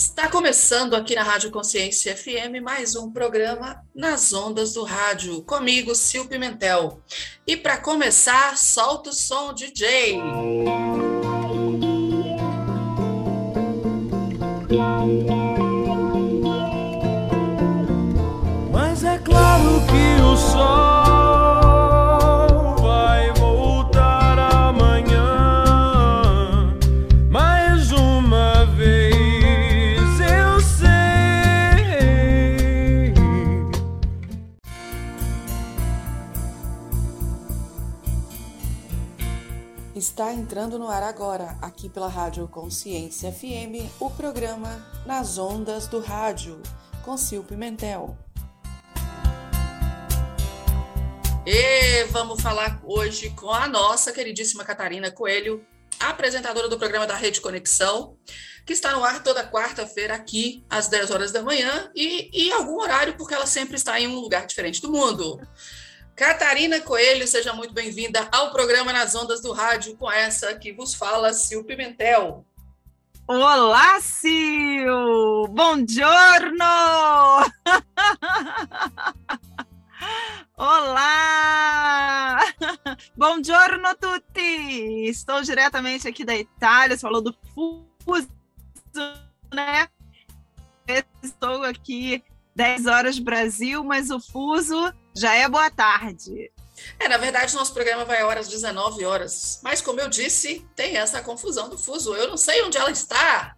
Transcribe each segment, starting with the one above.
Está começando aqui na Rádio Consciência FM mais um programa nas ondas do rádio, comigo, Sil Pimentel. E para começar, solta o som, DJ. Mas Está entrando no ar agora, aqui pela Rádio Consciência FM, o programa Nas Ondas do Rádio, com Sil Pimentel. E vamos falar hoje com a nossa queridíssima Catarina Coelho, apresentadora do programa da Rede Conexão, que está no ar toda quarta-feira aqui às 10 horas da manhã e, e algum horário, porque ela sempre está em um lugar diferente do mundo. Catarina Coelho, seja muito bem-vinda ao programa Nas Ondas do Rádio, com essa que vos fala, Sil Pimentel. Olá, Sil! Bom giorno! Olá! Bom giorno tutti! Estou diretamente aqui da Itália, você falou do fuso, né? Estou aqui 10 horas Brasil, mas o fuso já é boa tarde. É, na verdade, nosso programa vai horas 19 horas. Mas, como eu disse, tem essa confusão do fuso. Eu não sei onde ela está.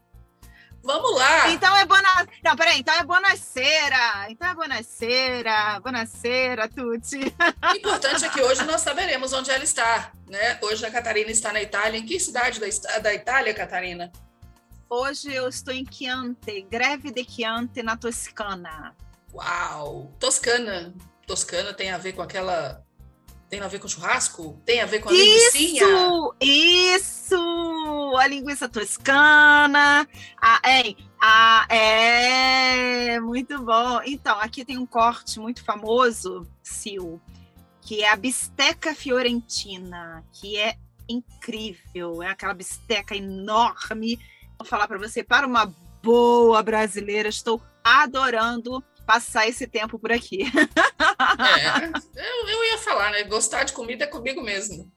Vamos lá. Então é boa. Não, peraí. Então é bonaceira. Então é bonaceira. Bonaceira, Tuti. O importante é que hoje nós saberemos onde ela está. Né? Hoje a Catarina está na Itália. Em que cidade da, da Itália, Catarina? Hoje eu estou em Chianti, Greve de Chianti, na Toscana. Uau! Toscana. Toscana tem a ver com aquela. Tem a ver com churrasco? Tem a ver com a linguiça? Isso! Isso! A linguiça toscana. A, é, a, é, muito bom. Então, aqui tem um corte muito famoso, Sil, que é a bisteca fiorentina, que é incrível. É aquela bisteca enorme. Vou falar para você, para uma boa brasileira, estou adorando passar esse tempo por aqui. É, eu, eu ia falar, né? Gostar de comida é comigo mesmo.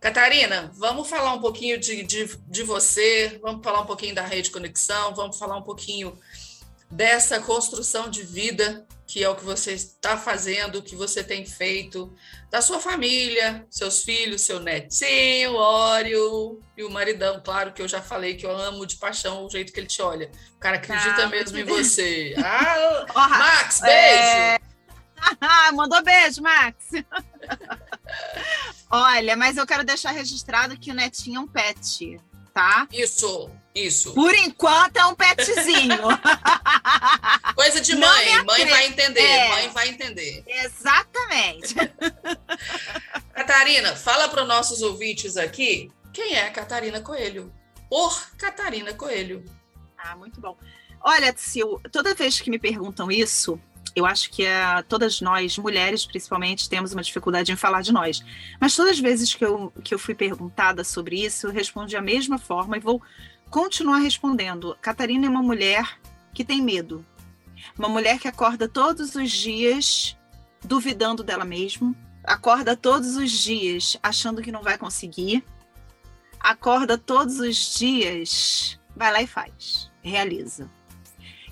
Catarina, vamos falar um pouquinho de, de, de você, vamos falar um pouquinho da rede conexão, vamos falar um pouquinho dessa construção de vida que é o que você está fazendo, o que você tem feito, da sua família, seus filhos, seu netinho, Ório e o maridão, claro que eu já falei que eu amo de paixão o jeito que ele te olha. O cara acredita ah, mesmo em você. Ah, Max, beijo! É... Mandou beijo, Max. Olha, mas eu quero deixar registrado que o netinho é um pet, tá? Isso. Isso. Por enquanto é um petzinho. Coisa de mãe. Mãe vai entender. É. Mãe vai entender. Exatamente. Catarina, fala para os nossos ouvintes aqui quem é Catarina Coelho. Por Catarina Coelho. Ah, muito bom. Olha, Sil, toda vez que me perguntam isso, eu acho que é, todas nós, mulheres principalmente, temos uma dificuldade em falar de nós. Mas todas as vezes que eu, que eu fui perguntada sobre isso, eu respondi a mesma forma e vou continuar respondendo. Catarina é uma mulher que tem medo. Uma mulher que acorda todos os dias duvidando dela mesma, acorda todos os dias achando que não vai conseguir, acorda todos os dias, vai lá e faz, realiza.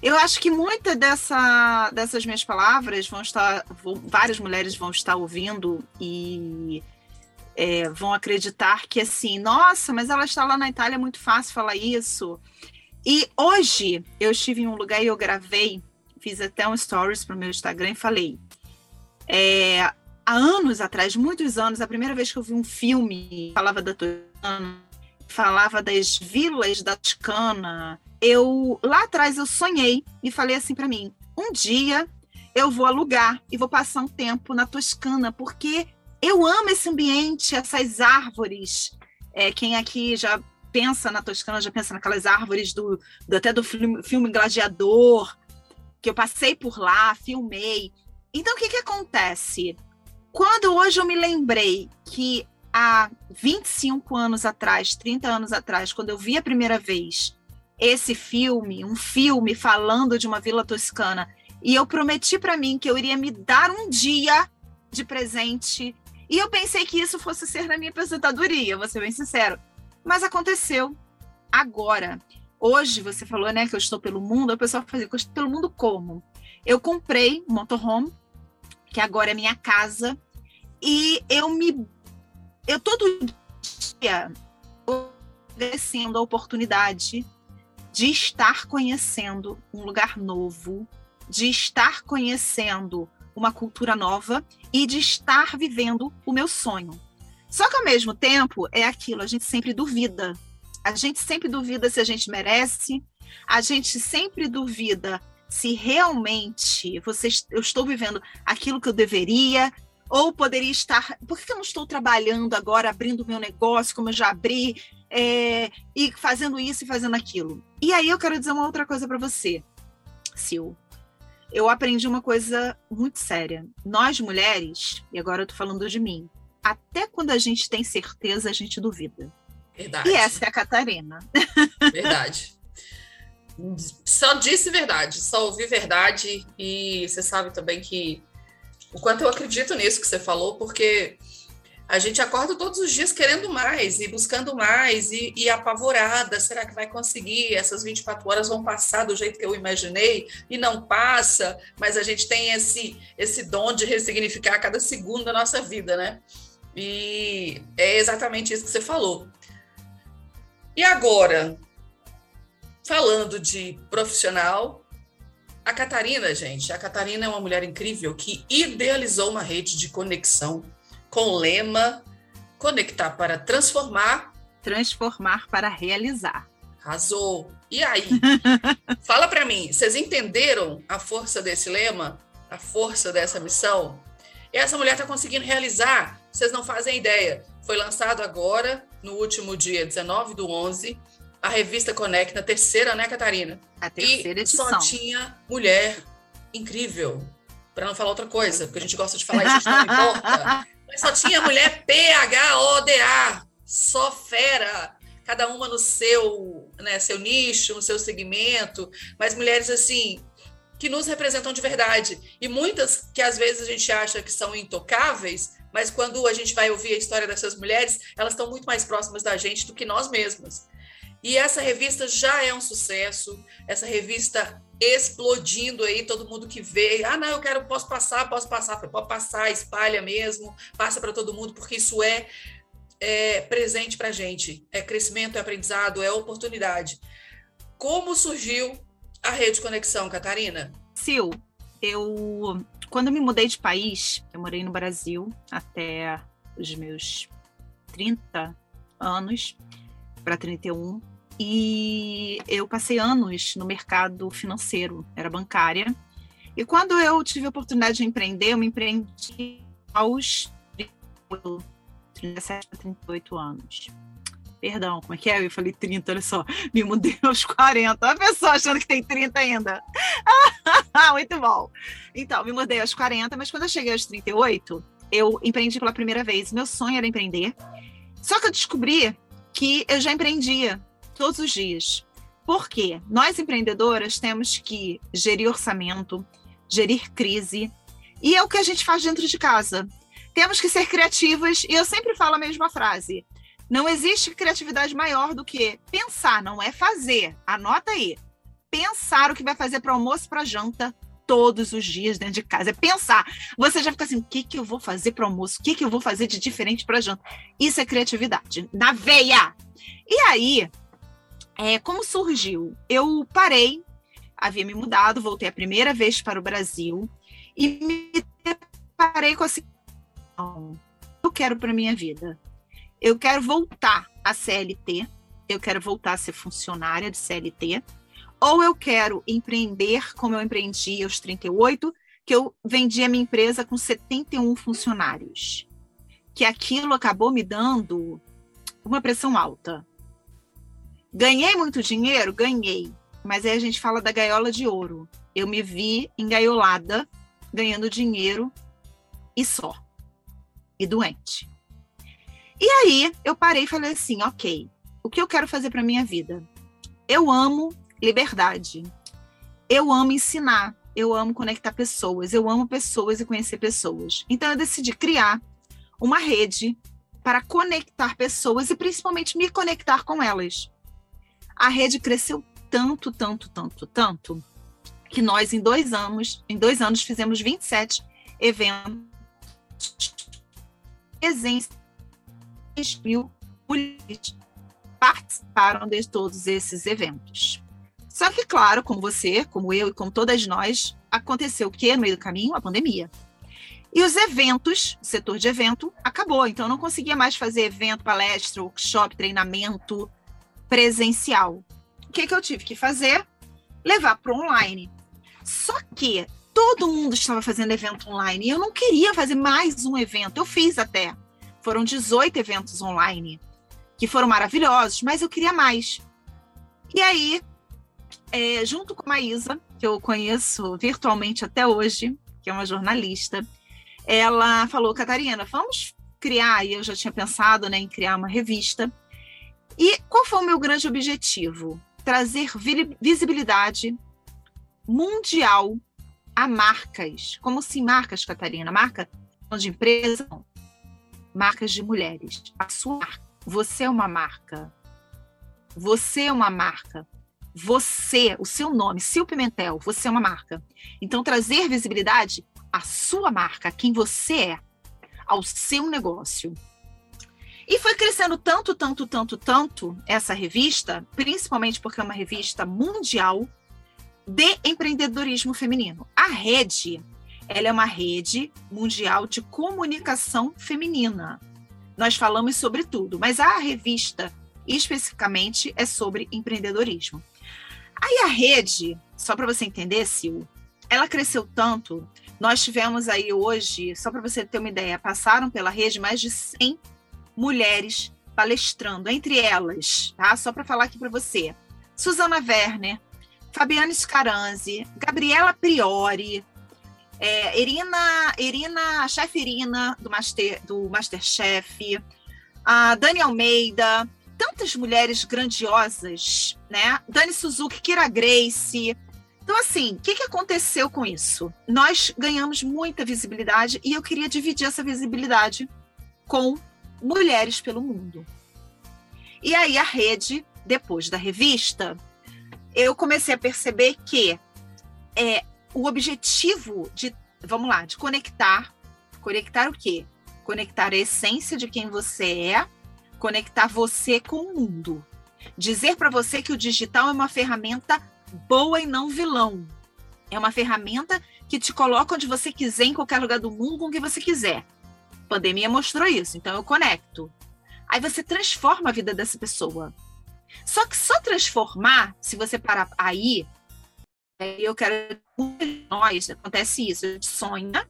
Eu acho que muitas dessa, dessas minhas palavras vão estar, vão, várias mulheres vão estar ouvindo e é, vão acreditar que assim, nossa, mas ela está lá na Itália, é muito fácil falar isso. E hoje eu estive em um lugar e eu gravei, fiz até um stories para o meu Instagram e falei. É, há anos atrás, muitos anos, a primeira vez que eu vi um filme falava da Toscana, falava das vilas da Toscana, eu lá atrás eu sonhei e falei assim para mim: um dia eu vou alugar e vou passar um tempo na Toscana, porque eu amo esse ambiente, essas árvores. É, quem aqui já pensa na Toscana, já pensa naquelas árvores do, do até do filme, filme, Gladiador, que eu passei por lá, filmei. Então, o que, que acontece? Quando hoje eu me lembrei que há 25 anos atrás, 30 anos atrás, quando eu vi a primeira vez esse filme, um filme falando de uma vila toscana, e eu prometi para mim que eu iria me dar um dia de presente. E eu pensei que isso fosse ser na minha aposentadoria, vou ser bem sincero. Mas aconteceu agora. Hoje você falou, né, que eu estou pelo mundo. A pessoa fazia, eu estou pelo mundo como? Eu comprei um motorhome, que agora é minha casa, e eu me eu todo dia agradecendo a oportunidade de estar conhecendo um lugar novo, de estar conhecendo uma cultura nova e de estar vivendo o meu sonho. Só que ao mesmo tempo é aquilo, a gente sempre duvida. A gente sempre duvida se a gente merece, a gente sempre duvida se realmente você, eu estou vivendo aquilo que eu deveria, ou poderia estar. Por que eu não estou trabalhando agora, abrindo meu negócio, como eu já abri, é, e fazendo isso e fazendo aquilo? E aí eu quero dizer uma outra coisa para você, Sil. Eu aprendi uma coisa muito séria. Nós mulheres, e agora eu tô falando de mim, até quando a gente tem certeza, a gente duvida. Verdade. E essa é a Catarina. Verdade. Só disse verdade, só ouvi verdade. E você sabe também que o quanto eu acredito nisso que você falou, porque a gente acorda todos os dias querendo mais e buscando mais e, e, apavorada. Será que vai conseguir? Essas 24 horas vão passar do jeito que eu imaginei e não passa, mas a gente tem esse, esse dom de ressignificar cada segundo da nossa vida, né? E é exatamente isso que você falou. E agora, falando de profissional, a Catarina, gente, a Catarina é uma mulher incrível que idealizou uma rede de conexão com o lema Conectar para transformar. Transformar para realizar. Arrasou. E aí? Fala para mim, vocês entenderam a força desse lema? A força dessa missão? E essa mulher está conseguindo realizar, vocês não fazem ideia. Foi lançado agora, no último dia 19 do 11, a revista Conecta, a terceira, né, Catarina? A terceira e edição. só tinha mulher incrível. Para não falar outra coisa, porque a gente gosta de falar isso, não importa. Mas só tinha mulher PHODA, só fera. Cada uma no seu, né, seu nicho, no seu segmento, mas mulheres assim que nos representam de verdade. E muitas que às vezes a gente acha que são intocáveis, mas quando a gente vai ouvir a história dessas mulheres, elas estão muito mais próximas da gente do que nós mesmas. E essa revista já é um sucesso, essa revista explodindo aí, todo mundo que vê, ah, não, eu quero, posso passar, posso passar, pode passar, espalha mesmo, passa para todo mundo, porque isso é, é presente para gente, é crescimento, é aprendizado, é oportunidade. Como surgiu a Rede Conexão, Catarina? Sil, eu, quando me mudei de país, eu morei no Brasil até os meus 30 anos, para 31, e eu passei anos no mercado financeiro, era bancária. E quando eu tive a oportunidade de empreender, eu me empreendi aos 37 a 38 anos. Perdão, como é que é? Eu falei 30, olha só, me mudei aos 40. A pessoa achando que tem 30 ainda. Muito bom. Então, me mudei aos 40, mas quando eu cheguei aos 38, eu empreendi pela primeira vez. Meu sonho era empreender. Só que eu descobri que eu já empreendia todos os dias. Por quê? Nós empreendedoras temos que gerir orçamento, gerir crise, e é o que a gente faz dentro de casa. Temos que ser criativas, e eu sempre falo a mesma frase. Não existe criatividade maior do que pensar, não é fazer. Anota aí. Pensar o que vai fazer para almoço para janta todos os dias dentro de casa. É pensar. Você já fica assim: o que, que eu vou fazer para almoço? O que, que eu vou fazer de diferente para janta? Isso é criatividade. Na veia! E aí, é, como surgiu? Eu parei, havia me mudado, voltei a primeira vez para o Brasil e me deparei com assim: eu quero para minha vida. Eu quero voltar a CLT, eu quero voltar a ser funcionária de CLT, ou eu quero empreender como eu empreendi aos 38, que eu vendi a minha empresa com 71 funcionários. Que aquilo acabou me dando uma pressão alta. Ganhei muito dinheiro? Ganhei. Mas aí a gente fala da gaiola de ouro. Eu me vi engaiolada, ganhando dinheiro e só. E doente. E aí eu parei e falei assim: ok, o que eu quero fazer para minha vida? eu amo liberdade. Eu amo ensinar, eu amo conectar pessoas, eu amo pessoas e conhecer pessoas. Então eu decidi criar uma rede para conectar pessoas e principalmente me conectar com elas. A rede cresceu tanto, tanto, tanto, tanto que nós em dois anos, em dois anos fizemos 27 eventos presença mil mulheres participaram de todos esses eventos. Só que, claro, como você, como eu e como todas nós, aconteceu o que no meio do caminho? A pandemia. E os eventos, o setor de evento, acabou. Então, eu não conseguia mais fazer evento, palestra, workshop, treinamento presencial. O que, que eu tive que fazer? Levar para online. Só que todo mundo estava fazendo evento online e eu não queria fazer mais um evento. Eu fiz até. Foram 18 eventos online, que foram maravilhosos, mas eu queria mais. E aí, é, junto com a Maísa, que eu conheço virtualmente até hoje, que é uma jornalista, ela falou: Catarina, vamos criar, e eu já tinha pensado né, em criar uma revista. E qual foi o meu grande objetivo? Trazer visibilidade mundial a marcas. Como assim marcas, Catarina? Marca de empresa? Não. Marcas de mulheres. A sua marca. Você é uma marca. Você é uma marca. Você, o seu nome, Sil Pimentel, você é uma marca. Então, trazer visibilidade à sua marca, a quem você é, ao seu negócio. E foi crescendo tanto, tanto, tanto, tanto essa revista, principalmente porque é uma revista mundial, de empreendedorismo feminino. A rede, ela é uma rede mundial de comunicação feminina. Nós falamos sobre tudo, mas a revista especificamente é sobre empreendedorismo. Aí a rede, só para você entender, Sil, ela cresceu tanto. Nós tivemos aí hoje, só para você ter uma ideia, passaram pela rede mais de 100 mulheres palestrando, entre elas, tá? Só para falar aqui para você. Suzana Werner, Fabiana Scaranzi, Gabriela Priori, é, Irina, Irina, chefe Irina do, Master, do Masterchef, a Dani Almeida, tantas mulheres grandiosas, né? Dani Suzuki, Kira Grace. Então, assim, o que, que aconteceu com isso? Nós ganhamos muita visibilidade e eu queria dividir essa visibilidade com mulheres pelo mundo. E aí a rede, depois da revista, eu comecei a perceber que é, o objetivo de, vamos lá, de conectar, conectar o quê? Conectar a essência de quem você é, conectar você com o mundo. Dizer para você que o digital é uma ferramenta boa e não vilão. É uma ferramenta que te coloca onde você quiser, em qualquer lugar do mundo, com o que você quiser. Pandemia mostrou isso, então eu conecto. Aí você transforma a vida dessa pessoa. Só que só transformar, se você parar aí, eu quero nós acontece isso, a gente sonha,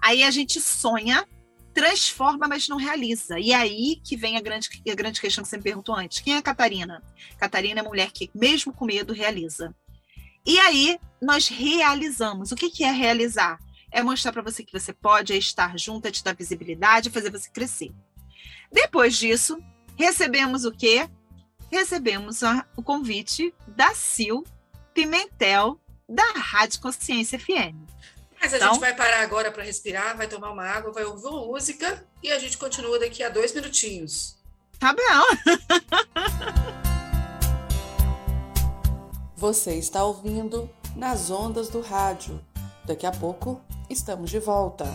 aí a gente sonha, transforma, mas não realiza. E aí que vem a grande, a grande questão que você me perguntou antes. Quem é a Catarina? Catarina é a mulher que, mesmo com medo, realiza. E aí nós realizamos. O que, que é realizar? É mostrar para você que você pode, é estar junto, é te dar visibilidade, é fazer você crescer. Depois disso, recebemos o quê? recebemos a, o convite da Sil Pimentel, da Rádio Consciência FM. Mas a então, gente vai parar agora para respirar, vai tomar uma água, vai ouvir uma música e a gente continua daqui a dois minutinhos. Tá bom. Você está ouvindo nas ondas do rádio. Daqui a pouco estamos de volta.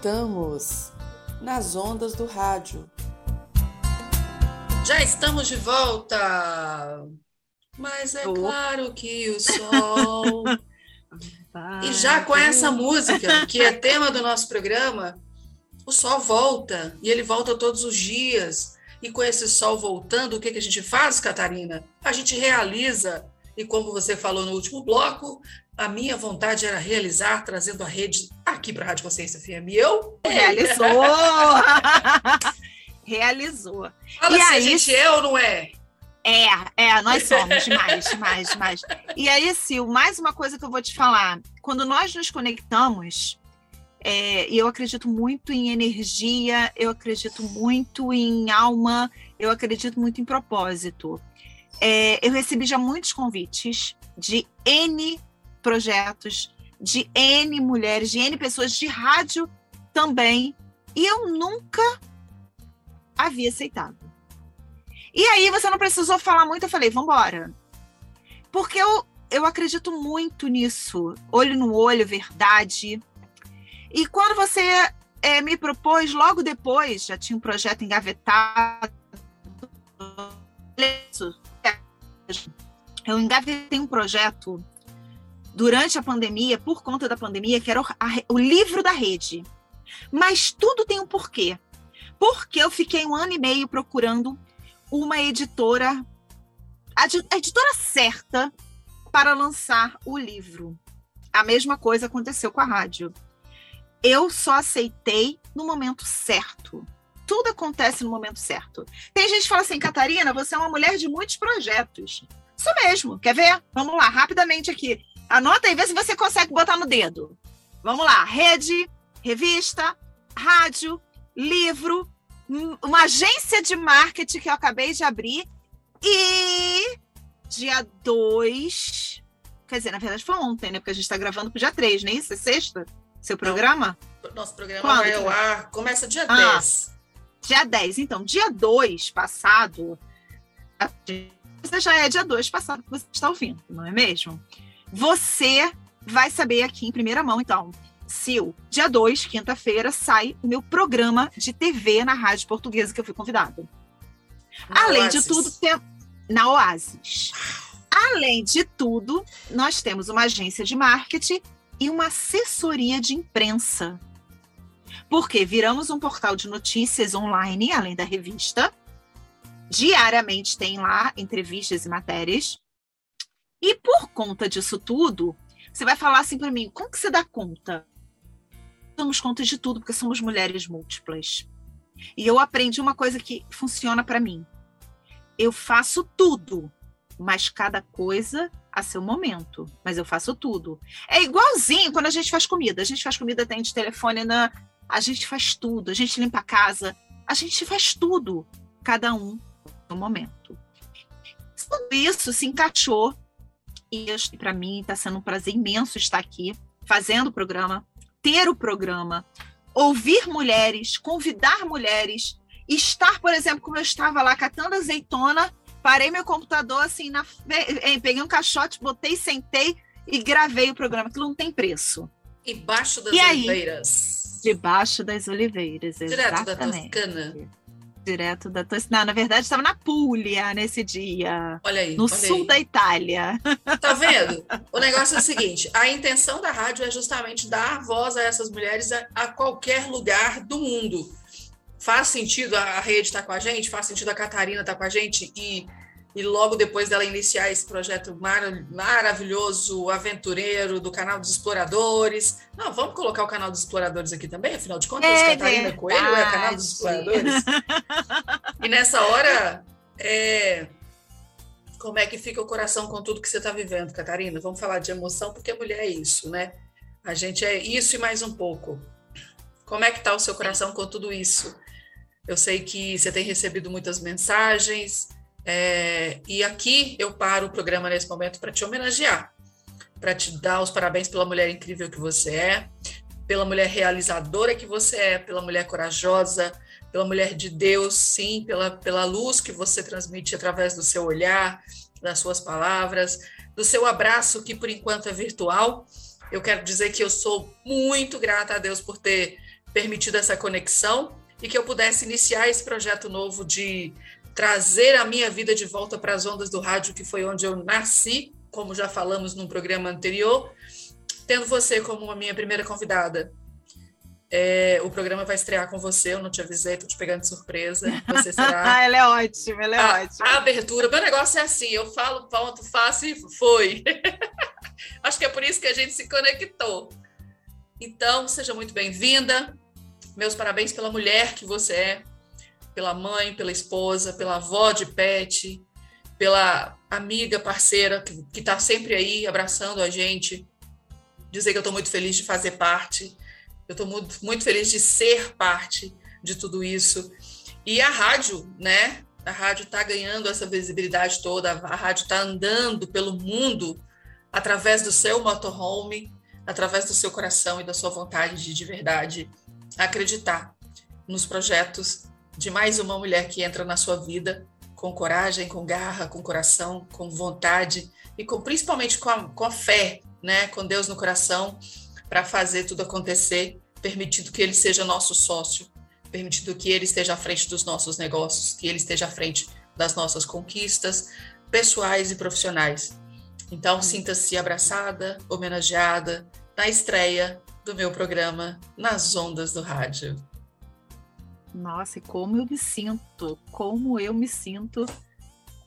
Voltamos nas ondas do rádio. Já estamos de volta. Mas é Oh. claro que o sol. e já com essa música, que é tema do nosso programa, o sol volta. E ele volta todos os dias. E com esse sol voltando, o que, que a gente faz, Catarina? A gente realiza. E como você falou no último bloco, a minha vontade era realizar, trazendo a rede aqui para a Rádio Consciência FM. E eu Realizou! Realizou. Fala E se a aí- gente é ou não é. É, é, nós somos demais, demais, demais. E aí, Sil, mais uma coisa que eu vou te falar. Quando nós nos conectamos, é, e eu acredito muito em energia, eu acredito muito em alma, eu acredito muito em propósito. É, eu recebi já muitos convites de N projetos, de N mulheres, de N pessoas de rádio também, e eu nunca havia aceitado. E aí você não precisou falar muito, eu falei, vambora. Porque eu, eu acredito muito nisso, olho no olho, verdade. E quando você eh, me propôs, logo depois, já tinha um projeto engavetado. Eu engavetei um projeto durante a pandemia, por conta da pandemia, que era o, a- o livro da rede. Mas tudo tem um porquê. Porque eu fiquei um ano e meio procurando uma editora, a, a editora certa para lançar o livro. A mesma coisa aconteceu com a rádio. Eu só aceitei no momento certo. Tudo acontece no momento certo. Tem gente que fala assim, Catarina, você é uma mulher de muitos projetos. Isso mesmo. Quer ver? Vamos lá, rapidamente aqui. Anota aí, vê se você consegue botar no dedo. Vamos lá. Rede, revista, rádio, livro, um- uma agência de marketing que eu acabei de abrir e dia 2. Quer dizer, na verdade foi ontem, né? Porque a gente está gravando pro dia 3, não é isso? É sexta? Seu programa? Nosso programa Quando? vai ao ar, começa dia Ah. 10. Dia 10. Então, dia 2 passado. Você já é dia 2 passado que você está ouvindo, não é mesmo? Você vai saber aqui em primeira mão, então. Sil, dia 2, quinta-feira, sai o meu programa de TV na Rádio Portuguesa que eu fui convidada. Além de Oasis. tudo, tem... na Oasis. Além de tudo, nós temos uma agência de marketing e uma assessoria de imprensa. Porque viramos um portal de notícias online, além da revista. Diariamente tem lá entrevistas e matérias. E por conta disso tudo, você vai falar assim para mim: como que você dá conta? Damos conta de tudo, porque somos mulheres múltiplas. E eu aprendi uma coisa que funciona para mim. Eu faço tudo, mas cada coisa a seu momento. Mas eu faço tudo. É igualzinho quando a gente faz comida. A gente faz comida, atende telefone, na... a gente faz tudo. A gente limpa a casa. A gente faz tudo. Cada um no momento. Tudo isso se encaixou. E para mim está sendo um prazer imenso estar aqui, fazendo o programa, ter o programa, ouvir mulheres, convidar mulheres, estar, por exemplo, como eu estava lá catando azeitona Parei meu computador assim, na... peguei um caixote, botei, sentei e gravei o programa. Aquilo não tem preço. Embaixo das e oliveiras. Aí? Debaixo das oliveiras, Direto da Toscana. Direto da Toscana. Na verdade, estava na Puglia nesse dia. Olha aí. No olha sul aí. da Itália. Tá vendo? O negócio é o seguinte: a intenção da rádio é justamente dar voz a essas mulheres a, a qualquer lugar do mundo faz sentido a rede estar tá com a gente, faz sentido a Catarina estar tá com a gente e, e logo depois dela iniciar esse projeto mar, maravilhoso, aventureiro do canal dos exploradores. Não, vamos colocar o canal dos exploradores aqui também, afinal de contas, é Catarina verdade. Coelho é o canal dos exploradores. e nessa hora, é, como é que fica o coração com tudo que você está vivendo, Catarina? Vamos falar de emoção, porque a mulher é isso, né? A gente é isso e mais um pouco. Como é que está o seu coração com tudo isso? Eu sei que você tem recebido muitas mensagens, é, e aqui eu paro o programa nesse momento para te homenagear, para te dar os parabéns pela mulher incrível que você é, pela mulher realizadora que você é, pela mulher corajosa, pela mulher de Deus, sim, pela, pela luz que você transmite através do seu olhar, das suas palavras, do seu abraço, que por enquanto é virtual. Eu quero dizer que eu sou muito grata a Deus por ter permitido essa conexão e que eu pudesse iniciar esse projeto novo de trazer a minha vida de volta para as ondas do rádio, que foi onde eu nasci, como já falamos num programa anterior, tendo você como a minha primeira convidada. É, o programa vai estrear com você, eu não te avisei, tô te pegando de surpresa. Você será. ela é ótima, ela é a, ótima. A abertura, meu negócio é assim: eu falo, ponto, faço e foi. Acho que é por isso que a gente se conectou. Então, seja muito bem-vinda. Meus parabéns pela mulher que você é, pela mãe, pela esposa, pela avó de pet, pela amiga, parceira que está sempre aí abraçando a gente. Dizer que eu estou muito feliz de fazer parte eu estou muito, muito feliz de ser parte de tudo isso. E a rádio, né? A rádio está ganhando essa visibilidade toda, a rádio está andando pelo mundo através do seu motorhome, através do seu coração e da sua vontade de, de verdade acreditar nos projetos de mais uma mulher que entra na sua vida com coragem, com garra, com coração, com vontade e com principalmente com a, com a fé, né? Com Deus no coração para fazer tudo acontecer, permitindo que ele seja nosso sócio, permitindo que ele esteja à frente dos nossos negócios, que ele esteja à frente das nossas conquistas pessoais e profissionais. Então, sinta-se abraçada, homenageada na estreia do meu programa Nas Ondas do Rádio. Nossa, e como eu me sinto, como eu me sinto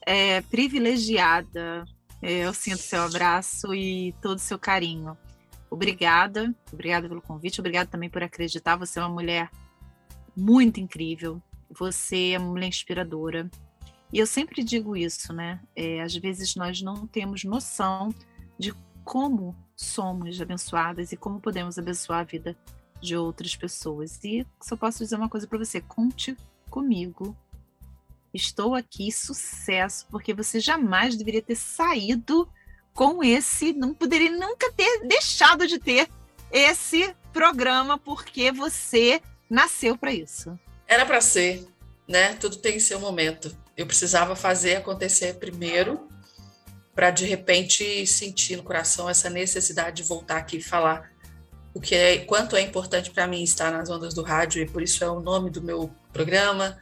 é, privilegiada. Eu sinto seu abraço e todo o seu carinho. Obrigada, obrigada pelo convite, obrigada também por acreditar. Você é uma mulher muito incrível, você é uma mulher inspiradora. E eu sempre digo isso, né? É, às vezes nós não temos noção de como somos abençoadas e como podemos abençoar a vida de outras pessoas. E só posso dizer uma coisa para você: conte comigo. Estou aqui, sucesso, porque você jamais deveria ter saído com esse, não poderia nunca ter deixado de ter esse programa, porque você nasceu para isso. Era para ser, né? Tudo tem seu momento. Eu precisava fazer acontecer primeiro, para de repente sentir no coração essa necessidade de voltar aqui e falar o que é, quanto é importante para mim estar nas ondas do rádio e por isso é o nome do meu programa,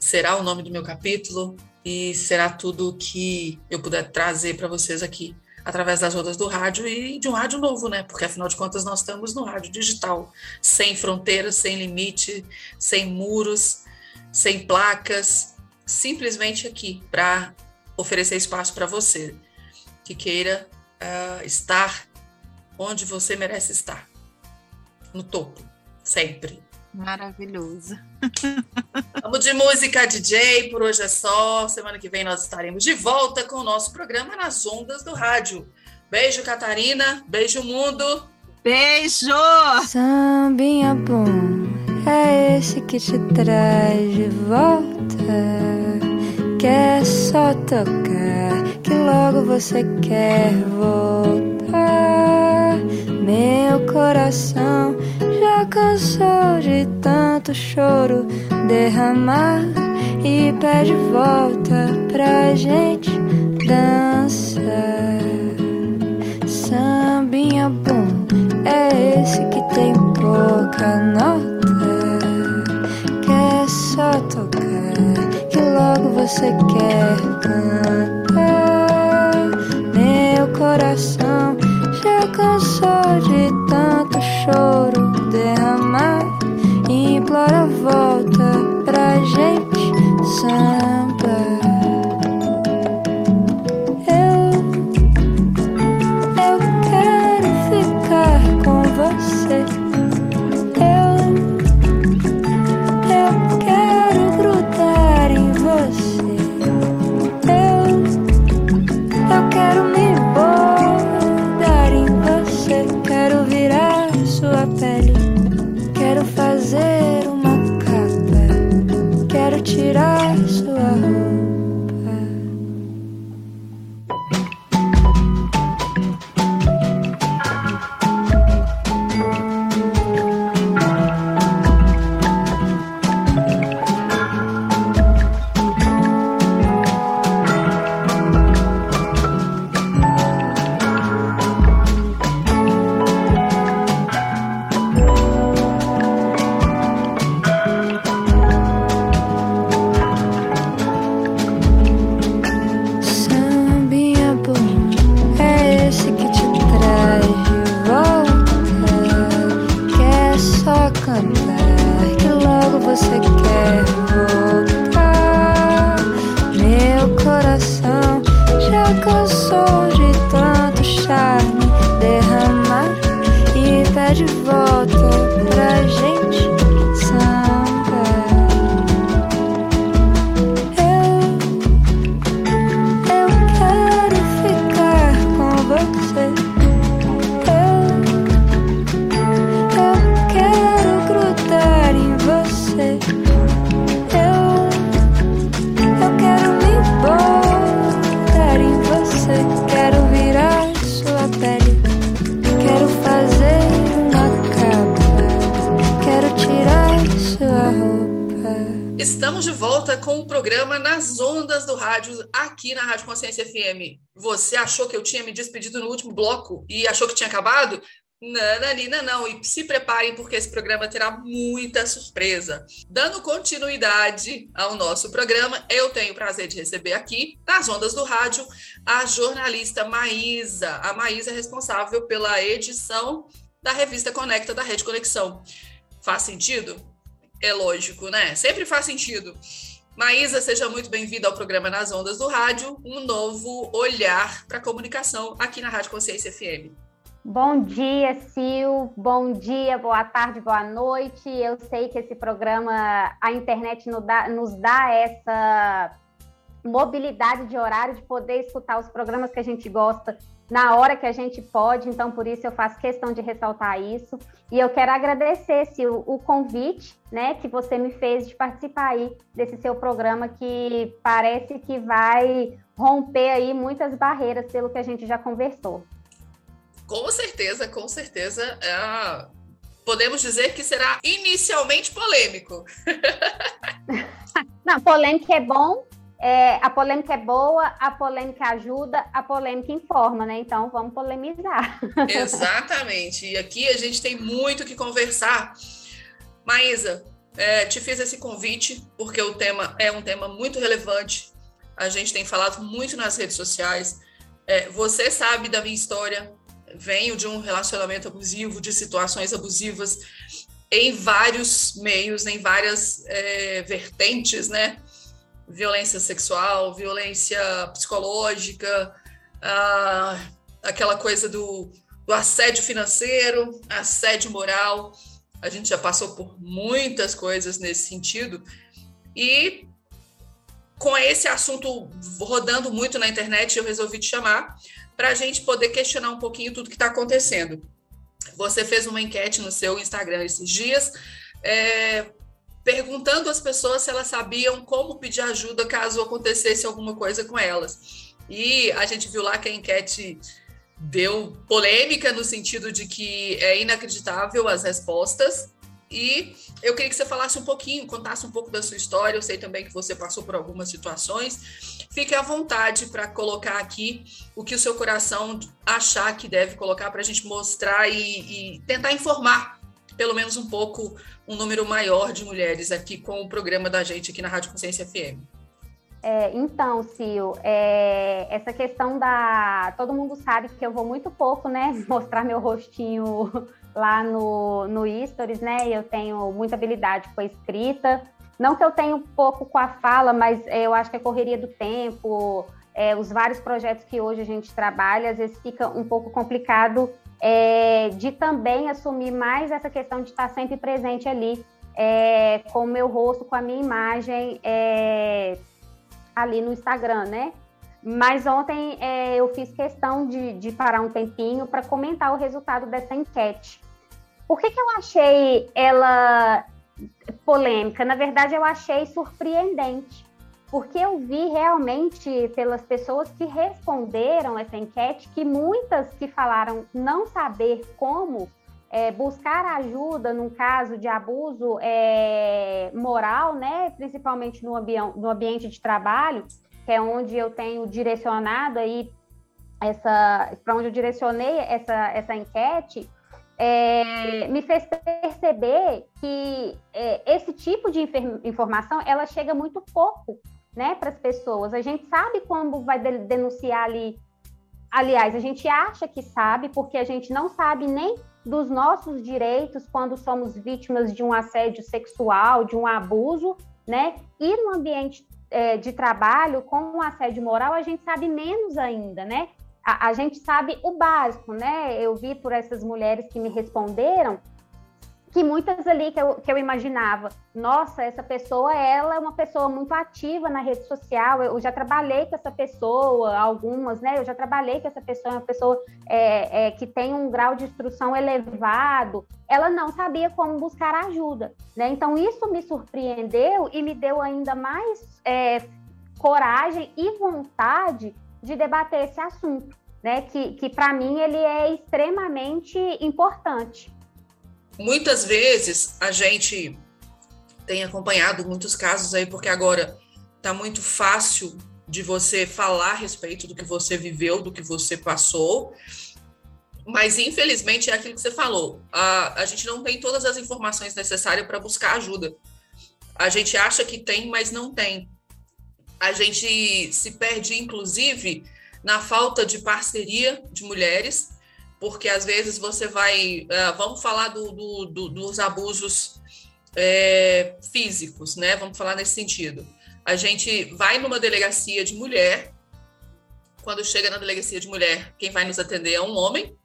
será o nome do meu capítulo e será tudo que eu puder trazer para vocês aqui através das ondas do rádio e de um rádio novo, né? Porque afinal de contas nós estamos no rádio digital, sem fronteiras, sem limite, sem muros, sem placas, simplesmente aqui para oferecer espaço para você que queira uh, estar onde você merece estar, no topo, sempre. Maravilhoso. Vamos de música, DJ. Por hoje é só. Semana que vem nós estaremos de volta com o nosso programa nas ondas do rádio. Beijo, Catarina. Beijo, mundo. Beijo! Sambinha bom é esse que te traz de volta. Quer só tocar, que logo você quer voltar. Meu coração já cansou de tanto choro derramar e pede volta pra gente dançar. Sambinha bom é esse que tem pouca nota. Quer só tocar, que logo você quer cantar. Meu coração cansou de tanto choro derramar e implora volta pra gente sambar. Bloco e achou que tinha acabado? Nananina, não. E se preparem, porque esse programa terá muita surpresa. Dando continuidade ao nosso programa, eu tenho o prazer de receber aqui, nas ondas do rádio, a jornalista Maísa. A Maísa é responsável pela edição da revista Conecta da Rede Conexão. Faz sentido? É lógico, né? Sempre faz sentido. Maísa, seja muito bem-vinda ao programa Nas Ondas do Rádio, um novo olhar para a comunicação aqui na Rádio Consciência FM. Bom dia, Sil. Bom dia, boa tarde, boa noite. Eu sei que esse programa, a internet nos dá, nos dá essa mobilidade de horário de poder escutar os programas que a gente gosta na hora que a gente pode, então por isso eu faço questão de ressaltar isso. E eu quero agradecer Sil, o convite né, que você me fez de participar aí desse seu programa que parece que vai romper aí muitas barreiras pelo que a gente já conversou. Com certeza, com certeza. é, Podemos dizer que será inicialmente polêmico. Não, polêmica é bom, é, a polêmica é boa, a polêmica ajuda, a polêmica informa, né? Então vamos polemizar. Exatamente. E aqui a gente tem muito que conversar. Maísa, é, te fiz esse convite porque o tema é um tema muito relevante. A gente tem falado muito nas redes sociais. É, você sabe da minha história, venho de um relacionamento abusivo, de situações abusivas em vários meios, em várias é, vertentes, né? Violência sexual, violência psicológica, ah, aquela coisa do, do assédio financeiro, assédio moral. A gente já passou por muitas coisas nesse sentido. E com esse assunto rodando muito na internet, eu resolvi te chamar para a gente poder questionar um pouquinho tudo que está acontecendo. Você fez uma enquete no seu Instagram esses dias, é, perguntando às pessoas se elas sabiam como pedir ajuda caso acontecesse alguma coisa com elas. E a gente viu lá que a enquete deu polêmica no sentido de que é inacreditável as respostas. E eu queria que você falasse um pouquinho, contasse um pouco da sua história. Eu sei também que você passou por algumas situações. Fique à vontade para colocar aqui o que o seu coração achar que deve colocar para a gente mostrar e, e tentar informar, pelo menos um pouco, um número maior de mulheres aqui com o programa da gente aqui na Rádio Consciência FM. É, então, Sil, é, essa questão da. Todo mundo sabe que eu vou muito pouco, né? Mostrar meu rostinho lá no, no Stories, né? Eu tenho muita habilidade com a escrita. Não que eu tenho pouco com a fala, mas é, eu acho que a correria do tempo, é, os vários projetos que hoje a gente trabalha, às vezes fica um pouco complicado é, de também assumir mais essa questão de estar sempre presente ali é, com o meu rosto, com a minha imagem é, ali no Instagram, né? Mas ontem é, eu fiz questão de, de parar um tempinho para comentar o resultado dessa enquete. Por que, que eu achei ela polêmica? Na verdade, eu achei surpreendente, porque eu vi realmente pelas pessoas que responderam essa enquete que muitas que falaram não saber como é, buscar ajuda num caso de abuso é, moral, né, principalmente no, no ambiente de trabalho, que é onde eu tenho direcionado aí essa, para onde eu direcionei essa, essa enquete, é, me fez perceber que é, esse tipo de informação ela chega muito pouco né, para as pessoas. A gente sabe quando vai de denunciar ali. Aliás, a gente acha que sabe, porque a gente não sabe nem dos nossos direitos quando somos vítimas de um assédio sexual, de um abuso, né? E no ambiente é, de trabalho, com um assédio moral, a gente sabe menos ainda, né? a, a gente sabe o básico, né? Eu vi por essas mulheres que me responderam que muitas ali que eu, que eu imaginava, nossa, essa pessoa, ela é uma pessoa muito ativa na rede social, eu já trabalhei com essa pessoa, algumas, né, eu já trabalhei com essa pessoa, uma pessoa é, é, que tem um grau de instrução elevado, ela não sabia como buscar ajuda, né, então isso me surpreendeu e me deu ainda mais é, coragem e vontade de debater esse assunto, né? Que, que para mim ele é extremamente importante. Muitas vezes a gente tem acompanhado muitos casos aí, porque agora está muito fácil de você falar a respeito do que você viveu, do que você passou. Mas, infelizmente, é aquilo que você falou. A, a gente não tem todas as informações necessárias para buscar ajuda. A gente acha que tem, mas não tem a gente se perde, inclusive, na falta de parceria de mulheres, porque às vezes você vai. Uh, vamos falar do, do, do, dos abusos é, físicos, né? Vamos falar nesse sentido. A gente vai numa delegacia de mulher, quando chega na delegacia de mulher, quem vai nos atender é um homem,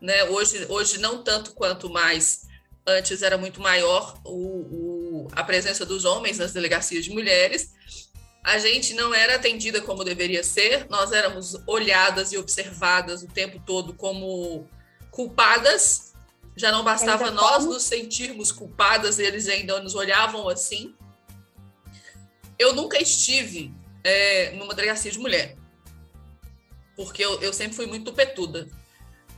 né? Hoje, hoje não tanto quanto mais antes era muito maior o, o, a presença dos homens nas delegacias de mulheres, a gente não era atendida como deveria ser, nós éramos olhadas e observadas o tempo todo como culpadas. Já não bastava nós como? nos sentirmos culpadas, eles ainda nos olhavam assim. Eu nunca estive é, numa delegacia de mulher, porque eu, eu sempre fui muito petuda.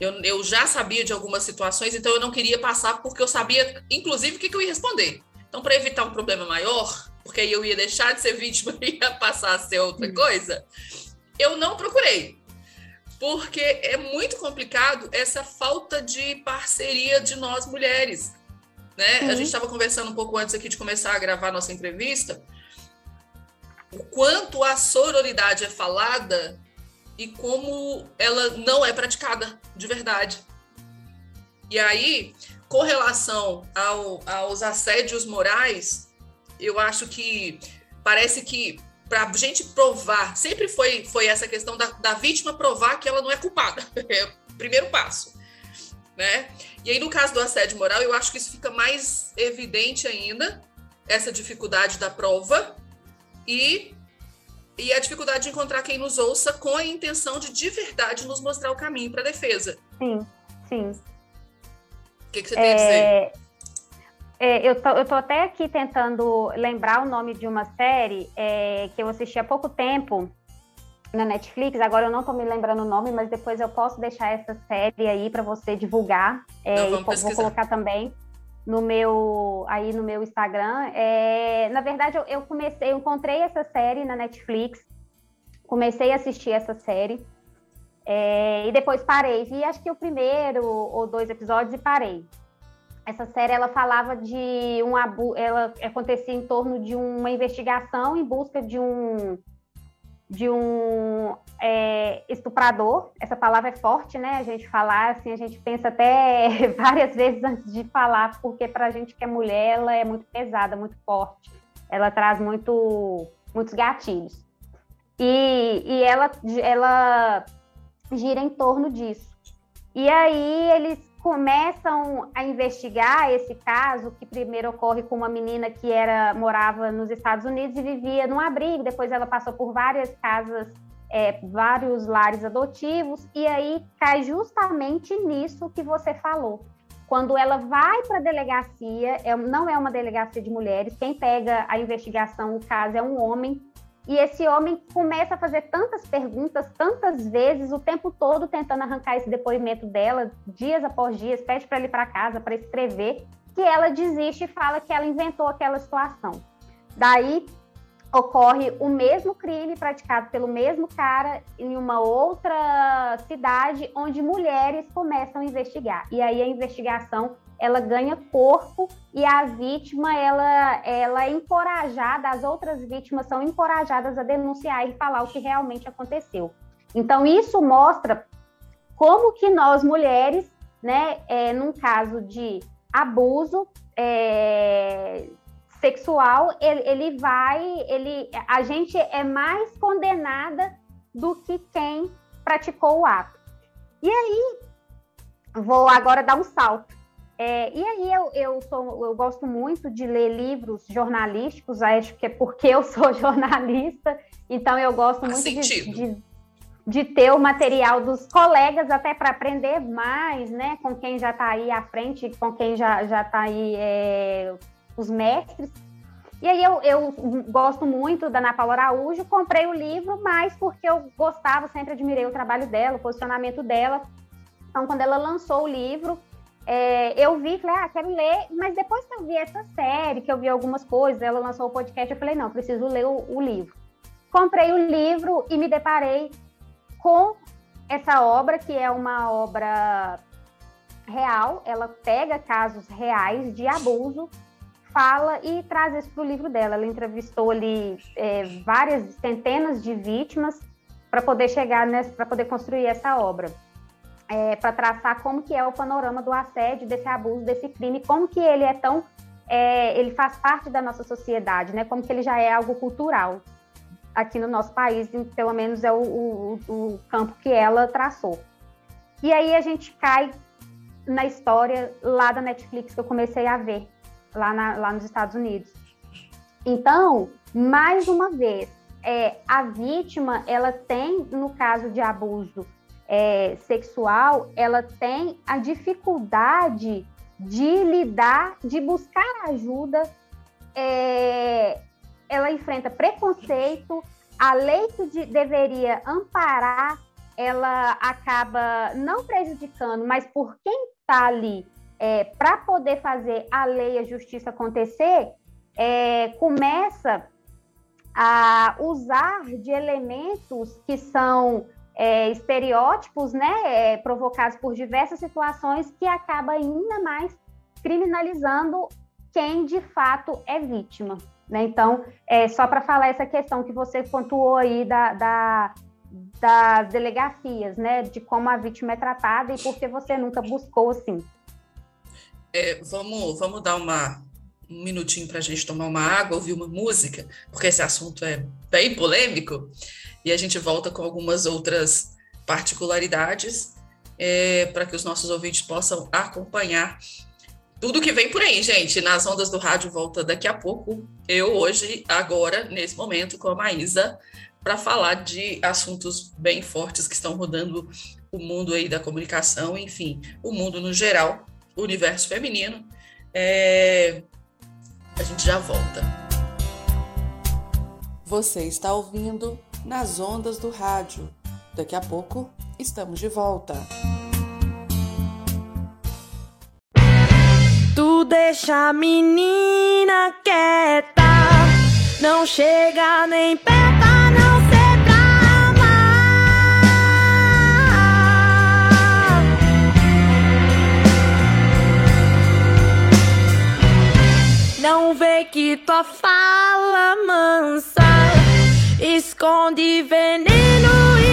Eu, eu, já sabia de algumas situações, então eu não queria passar, porque eu sabia, inclusive, o que, que eu ia responder. Então, para evitar um problema maior, porque aí eu ia deixar de ser vítima e ia passar a ser outra coisa, eu não procurei. Porque é muito complicado essa falta de parceria de nós mulheres. Né? A gente estava conversando um pouco antes aqui de começar a gravar nossa entrevista. O quanto a sororidade é falada e como ela não é praticada de verdade. E aí, com relação ao, aos assédios morais, eu acho que parece que para a gente provar, sempre foi, foi essa questão da, da vítima provar que ela não é culpada. É o primeiro passo. Né? E aí, no caso do assédio moral, eu acho que isso fica mais evidente ainda, essa dificuldade da prova e, e a dificuldade de encontrar quem nos ouça com a intenção de, de verdade, nos mostrar o caminho para a defesa. Sim, sim. O que, que você tem a dizer? É, eu, tô, eu tô até aqui tentando lembrar o nome de uma série é, que eu assisti há pouco tempo na Netflix. Agora eu não tô me lembrando o nome, mas depois eu posso deixar essa série aí para você divulgar. É, Não, e vou colocar também no meu aí no meu Instagram. É, na verdade, eu, eu comecei, eu encontrei essa série na Netflix, comecei a assistir essa série. é, e depois parei, vi acho que o primeiro ou dois episódios e parei essa série ela falava de um abu ela acontecia em torno de uma investigação em busca de um de um é, estuprador. Essa palavra é forte né? A gente falar assim a gente pensa até várias vezes antes de falar porque para a gente que é mulher ela é muito pesada muito forte. Ela traz muito muitos gatilhos. E, e ela ela gira em torno disso. E aí eles começam a investigar esse caso, que primeiro ocorre com uma menina que era morava nos Estados Unidos e vivia num abrigo, depois ela passou por várias casas, é, vários lares adotivos, e aí cai justamente nisso que você falou. Quando ela vai para a delegacia, é, não é uma delegacia de mulheres, quem pega a investigação, o caso é um homem, e esse homem começa a fazer tantas perguntas, tantas vezes, o tempo todo tentando arrancar esse depoimento dela, dias após dias, pede para ele para casa para escrever, que ela desiste e fala que ela inventou aquela situação. Daí ocorre o mesmo crime praticado pelo mesmo cara em uma outra cidade, onde mulheres começam a investigar. E aí a investigação ela ganha corpo e a vítima ela, ela é encorajada, as outras vítimas são encorajadas a denunciar e falar o que realmente aconteceu. Então isso mostra como que nós mulheres, né, é, num caso de abuso é, sexual, ele, ele vai, ele, a gente é mais condenada do que quem praticou o ato. E aí vou agora dar um salto é, e aí eu, eu, sou, eu gosto muito de ler livros jornalísticos, acho que é porque eu sou jornalista, então eu gosto muito de, de, de, ter o material dos colegas até para aprender mais, né, com quem já está aí à frente, com quem já está aí é, os mestres. E aí eu, eu gosto muito da Ana Paula Araújo, comprei o livro, mas porque eu gostava, sempre admirei o trabalho dela, o posicionamento dela. Então, quando ela lançou o livro, é, eu vi, falei, ah, quero ler, mas depois que eu vi essa série, que eu vi algumas coisas, ela lançou o podcast, eu falei, não, preciso ler o, o livro. Comprei o livro e me deparei com essa obra, que é uma obra real, ela pega casos reais de abuso, fala e traz isso para o livro dela. Ela entrevistou ali é, várias centenas de vítimas para poder chegar nessa, para poder construir essa obra é, para traçar como que é o panorama do assédio, desse abuso, desse crime, como que ele é tão, é, ele faz parte da nossa sociedade, né? Como que ele já é algo cultural aqui no nosso país, pelo menos é o, o, o campo que ela traçou. E aí a gente cai na história lá da Netflix que eu comecei a ver lá, na, lá nos Estados Unidos. Então, mais uma vez, é, a vítima ela tem no caso de abuso é, sexual, ela tem a dificuldade de lidar, de buscar ajuda, é, ela enfrenta preconceito, a lei que de, deveria amparar, ela acaba não prejudicando, mas por quem está ali é, para poder fazer a lei e a justiça acontecer, é, começa a usar de elementos que são é, estereótipos né, é, provocados por diversas situações que acaba ainda mais criminalizando quem de fato é vítima. Né? Então, é, só para falar essa questão que você pontuou aí da, da das delegacias, né? De como a vítima é tratada e por que você nunca buscou assim. É, vamos, vamos dar uma, um minutinho para a gente tomar uma água, ouvir uma música, porque esse assunto é bem polêmico, e a gente volta com algumas outras particularidades é, para que os nossos ouvintes possam acompanhar tudo que vem por aí, gente. Nas ondas do rádio volta daqui a pouco. Eu hoje, agora, nesse momento, com a Maísa, para falar de assuntos bem fortes que estão rodando o mundo aí da comunicação, enfim, o mundo no geral, o universo feminino. É... A gente já volta. Você está ouvindo nas ondas do rádio. Daqui a pouco estamos de volta. Tu deixa a menina quieta, não chega nem perto. Não vê que tua fala mansa esconde veneno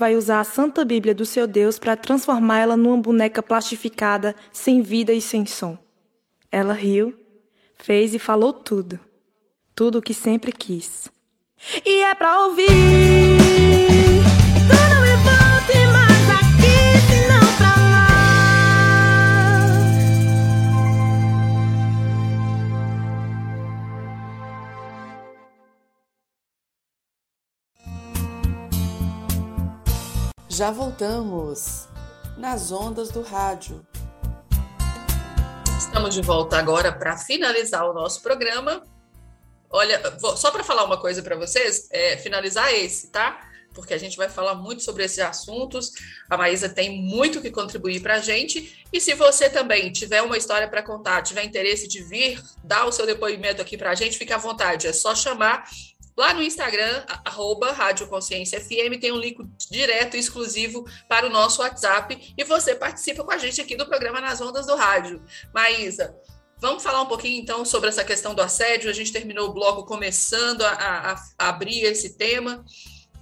vai usar a Santa Bíblia do seu Deus para transformá-la numa boneca plastificada, sem vida e sem som. Ela riu, fez e falou tudo. Tudo o que sempre quis. E é pra ouvir. Já voltamos nas ondas do rádio. Estamos de volta agora para finalizar o nosso programa. Olha, vou- só para falar uma coisa para vocês, é, finalizar esse, tá? porque a gente vai falar muito sobre esses assuntos. A Maísa tem muito que contribuir para a gente. E se você também tiver uma história para contar, tiver interesse de vir, dar o seu depoimento aqui para a gente, fique à vontade. É só chamar Lá no Instagram, arroba Rádio Consciência FM, tem um link direto exclusivo para o nosso WhatsApp e você participa com a gente aqui do programa Nas Ondas do Rádio. Maísa, vamos falar um pouquinho então sobre essa questão do assédio. A gente terminou o bloco começando a, a, a abrir esse tema.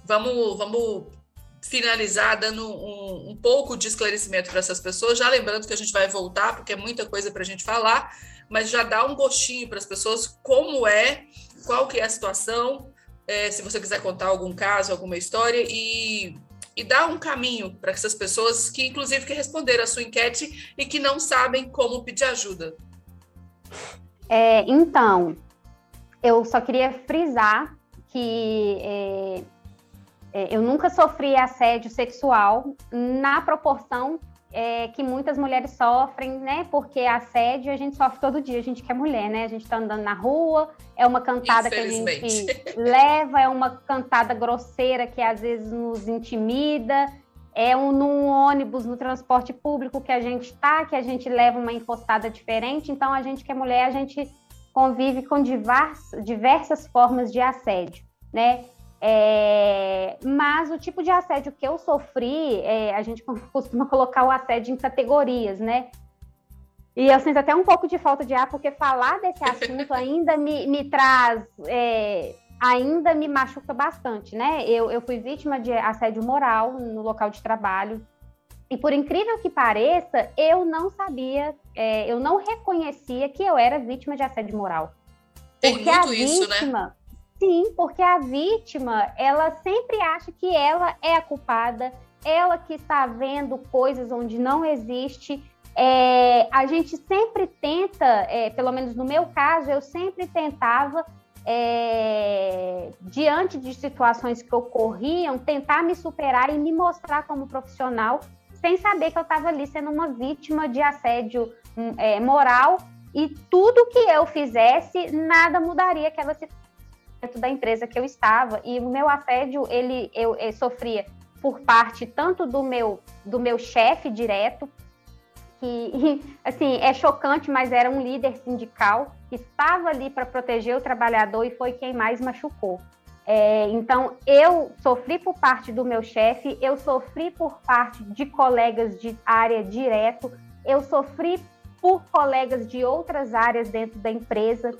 Vamos, vamos finalizar dando um, um pouco de esclarecimento para essas pessoas, já lembrando que a gente vai voltar, porque é muita coisa para a gente falar, mas já dá um gostinho para as pessoas como é qual que é a situação, é, se você quiser contar algum caso, alguma história e, e dar um caminho para essas pessoas que, inclusive, que responderam a sua enquete e que não sabem como pedir ajuda. É, então, eu só queria frisar que é, é eu nunca sofri assédio sexual na proporção é, que muitas mulheres sofrem, né? Porque assédio a gente sofre todo dia, a gente que é mulher, né? A gente tá andando na rua, é uma cantada que a gente leva, é uma cantada grosseira que às vezes nos intimida, é um num ônibus, no transporte público que a gente tá, que a gente leva uma encostada diferente. Então, a gente que é mulher, a gente convive com diversas, diversas formas de assédio, né? É, mas o tipo de assédio que eu sofri, é, a gente costuma colocar o assédio em categorias, né? E eu sinto até um pouco de falta de ar, porque falar desse assunto ainda me, me traz, é, ainda me machuca bastante, né? Eu, eu fui vítima de assédio moral no local de trabalho. E por incrível que pareça, eu não sabia, é, eu não reconhecia que eu era vítima de assédio moral. Tem porque muito a vítima, isso, né? Sim, porque a vítima, ela sempre acha que ela é a culpada, ela que está vendo coisas onde não existe. É, a gente sempre tenta, é, pelo menos no meu caso, eu sempre tentava, é, diante de situações que ocorriam, tentar me superar e me mostrar como profissional, sem saber que eu estava ali sendo uma vítima de assédio hum, é, moral e tudo que eu fizesse, nada mudaria aquela situação dentro da empresa que eu estava e o meu assédio ele eu, eu sofria por parte tanto do meu do meu chefe direto que assim é chocante mas era um líder sindical que estava ali para proteger o trabalhador e foi quem mais machucou. É, então eu sofri por parte do meu chefe eu sofri por parte de colegas de área direto eu sofri por colegas de outras áreas dentro da empresa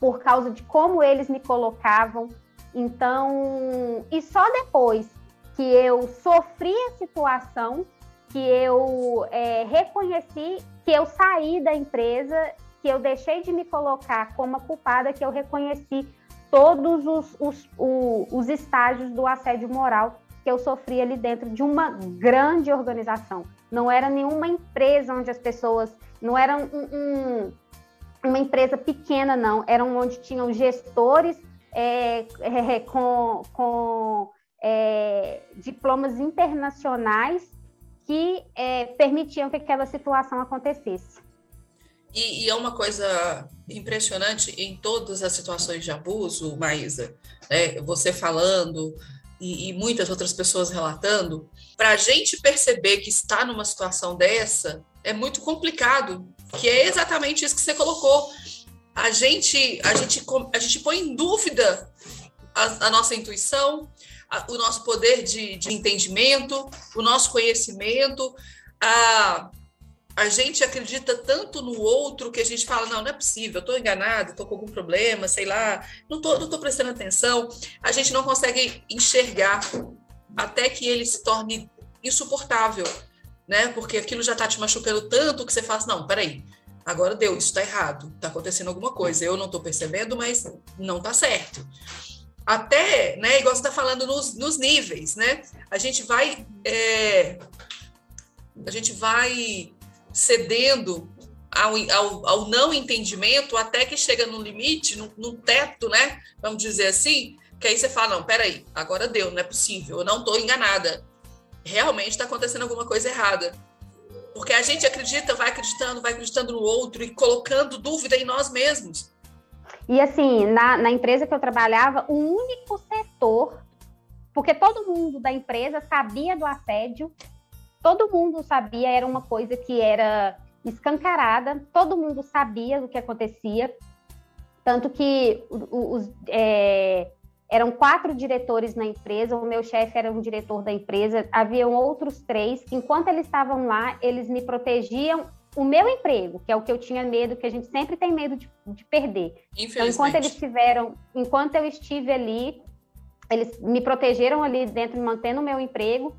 por causa de como eles me colocavam. Então, e só depois que eu sofri a situação, que eu é, reconheci que eu saí da empresa, que eu deixei de me colocar como a culpada, que eu reconheci todos os, os, os, os estágios do assédio moral que eu sofri ali dentro de uma grande organização. Não era nenhuma empresa onde as pessoas. Não era um, um uma empresa pequena, não. Eram onde tinham gestores é, é, com, com é, diplomas internacionais que é, permitiam que aquela situação acontecesse. E, e, é uma coisa impressionante em todas as situações de abuso, Maísa, né? você falando e, e muitas outras pessoas relatando, para a gente perceber que está numa situação dessa, é muito complicado, que é exatamente isso que você colocou. A gente, a gente, a gente põe em dúvida a, a nossa intuição, a, o nosso poder de, de, entendimento, o nosso conhecimento. A, a gente acredita tanto no outro que a gente fala, não, não é possível, eu estou enganado, estou com algum problema, sei lá, não estou não tô prestando atenção. A gente não consegue enxergar até que ele se torne insuportável né? Porque aquilo já tá te machucando tanto que você fala assim, não, peraí, agora deu, isso tá errado, tá acontecendo alguma coisa, eu não tô percebendo, mas não tá certo. Até, né, igual você tá falando nos, nos níveis, né? A gente vai, é, a gente vai cedendo ao, ao, ao, não entendimento até que chega no limite, no, no, teto, né? Vamos dizer assim, que aí você fala, não, peraí, agora deu, não é possível, eu não estou enganada realmente está acontecendo alguma coisa errada. Porque a gente acredita, vai acreditando, vai acreditando no outro e colocando dúvida em nós mesmos. E assim, na, na empresa que eu trabalhava, o único setor porque todo mundo da empresa sabia do assédio, todo mundo sabia, era uma coisa que era escancarada, todo mundo sabia do que acontecia, tanto que os, é, eram quatro diretores na empresa, o meu chefe era um diretor da empresa, haviam outros três, que enquanto eles estavam lá, eles me protegiam o meu emprego, que é o que eu tinha medo, que a gente sempre tem medo de, de perder. Então, enquanto eles tiveram, enquanto eu estive ali, eles me protegeram ali dentro, mantendo o meu emprego.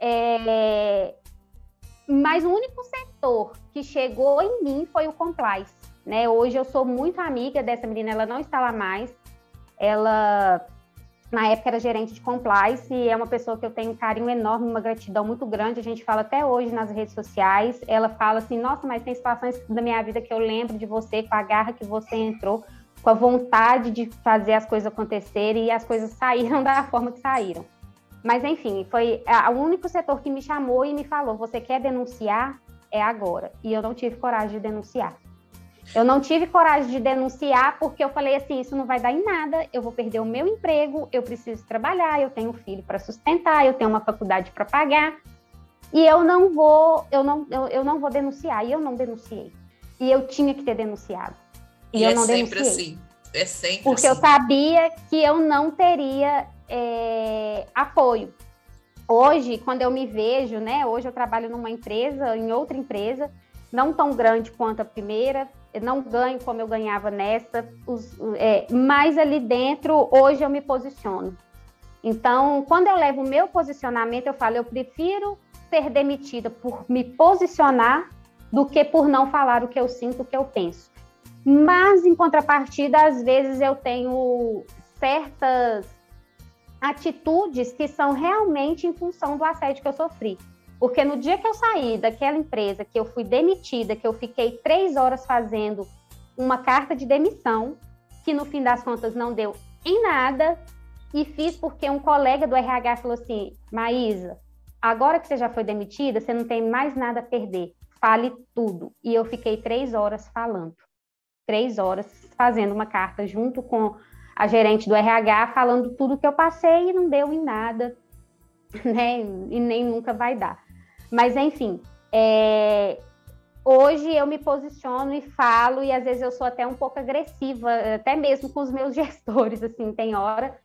É... Mas o único setor que chegou em mim foi o compliance. Né? Hoje eu sou muito amiga dessa menina, ela não está lá mais. Ela, na época, era gerente de compliance e é uma pessoa que eu tenho um carinho enorme, uma gratidão muito grande. A gente fala até hoje nas redes sociais. Ela fala assim: Nossa, mas tem situações da minha vida que eu lembro de você, com a garra que você entrou, com a vontade de fazer as coisas acontecerem e as coisas saíram da forma que saíram. Mas, enfim, foi o único setor que me chamou e me falou: Você quer denunciar? É agora. E eu não tive coragem de denunciar. Eu não tive coragem de denunciar porque eu falei assim, isso não vai dar em nada, eu vou perder o meu emprego, eu preciso trabalhar, eu tenho um filho para sustentar, eu tenho uma faculdade para pagar. E eu não vou, eu não, eu, eu, não vou denunciar. E eu não denunciei. E eu tinha que ter denunciado. E, e eu é não sempre denunciei. assim. É sempre Porque assim. eu sabia que eu não teria é, apoio. Hoje, quando eu me vejo, né? Hoje eu trabalho numa empresa, em outra empresa, não tão grande quanto a primeira, não ganho como eu ganhava nessa, os, é, mas ali dentro, hoje eu me posiciono. Então, quando eu levo o meu posicionamento, eu falo, eu prefiro ser demitida por me posicionar do que por não falar o que eu sinto, o que eu penso. Mas, em contrapartida, às vezes eu tenho certas atitudes que são realmente em função do assédio que eu sofri. Porque no dia que eu saí daquela empresa, que eu fui demitida, que eu fiquei três horas fazendo uma carta de demissão, que no fim das contas não deu em nada, e fiz porque um colega do RH falou assim: Maísa, agora que você já foi demitida, você não tem mais nada a perder, fale tudo. E eu fiquei três horas falando, três horas fazendo uma carta junto com a gerente do RH, falando tudo que eu passei e não deu em nada, né? E nem nunca vai dar. Mas, enfim, é... hoje eu me posiciono e falo, e às vezes eu sou até um pouco agressiva, até mesmo com os meus gestores, assim, tem hora,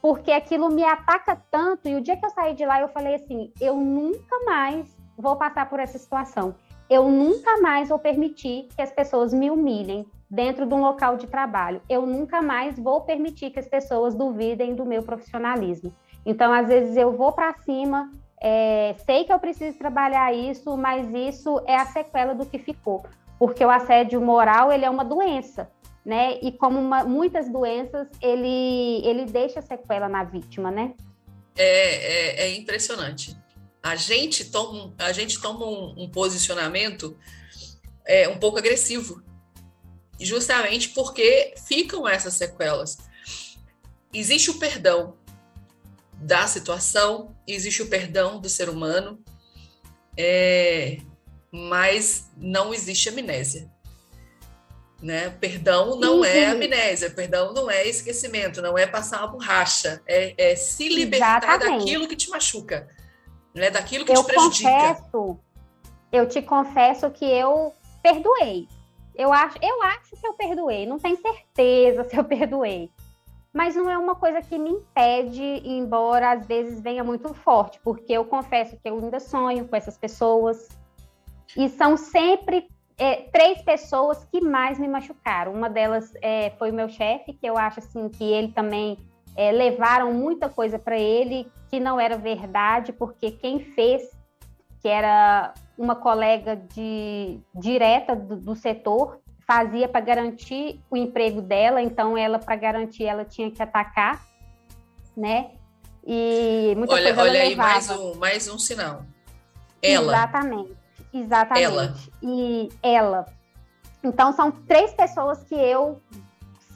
porque aquilo me ataca tanto. E o dia que eu saí de lá, eu falei assim: eu nunca mais vou passar por essa situação. Eu nunca mais vou permitir que as pessoas me humilhem dentro de um local de trabalho. Eu nunca mais vou permitir que as pessoas duvidem do meu profissionalismo. Então, às vezes, eu vou para cima, é, sei que eu preciso trabalhar isso, mas isso é a sequela do que ficou, porque o assédio moral ele é uma doença, né? E como uma, muitas doenças, ele ele deixa sequela na vítima, né? É, é, é impressionante. A gente toma, a gente toma um, um posicionamento é, um pouco agressivo, justamente porque ficam essas sequelas. Existe o perdão, da situação, existe o perdão do ser humano, é, mas não existe amnésia. Né? Perdão não é amnésia, perdão não é esquecimento, não é passar uma borracha, é, é se libertar Exatamente. daquilo que te machuca, né? daquilo que eu te prejudica. Confesso, eu te confesso que eu perdoei. Eu acho, eu acho que eu perdoei, não tenho certeza se eu perdoei mas não é uma coisa que me impede, embora às vezes venha muito forte, porque eu confesso que eu ainda sonho com essas pessoas, e são sempre é, três pessoas que mais me machucaram. Uma delas é, foi o meu chefe, que eu acho assim que ele também é, levaram muita coisa para ele que não era verdade, porque quem fez, que era uma colega de direta do, do setor, fazia para garantir o emprego dela, então ela para garantir ela tinha que atacar, né? E muita olha, coisa olha ela aí mais um mais um sinal. Ela. Exatamente. Exatamente. Ela. E ela. Então são três pessoas que eu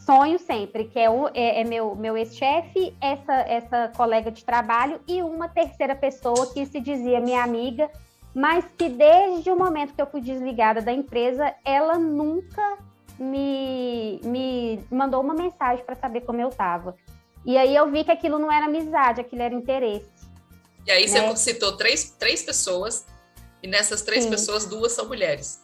sonho sempre, que é, o, é, é meu, meu ex-chefe, essa, essa colega de trabalho e uma terceira pessoa que se dizia minha amiga mas que desde o momento que eu fui desligada da empresa, ela nunca me, me mandou uma mensagem para saber como eu estava. E aí eu vi que aquilo não era amizade, aquilo era interesse. E aí Né? você citou três, três pessoas, e nessas três Sim. pessoas, duas são mulheres.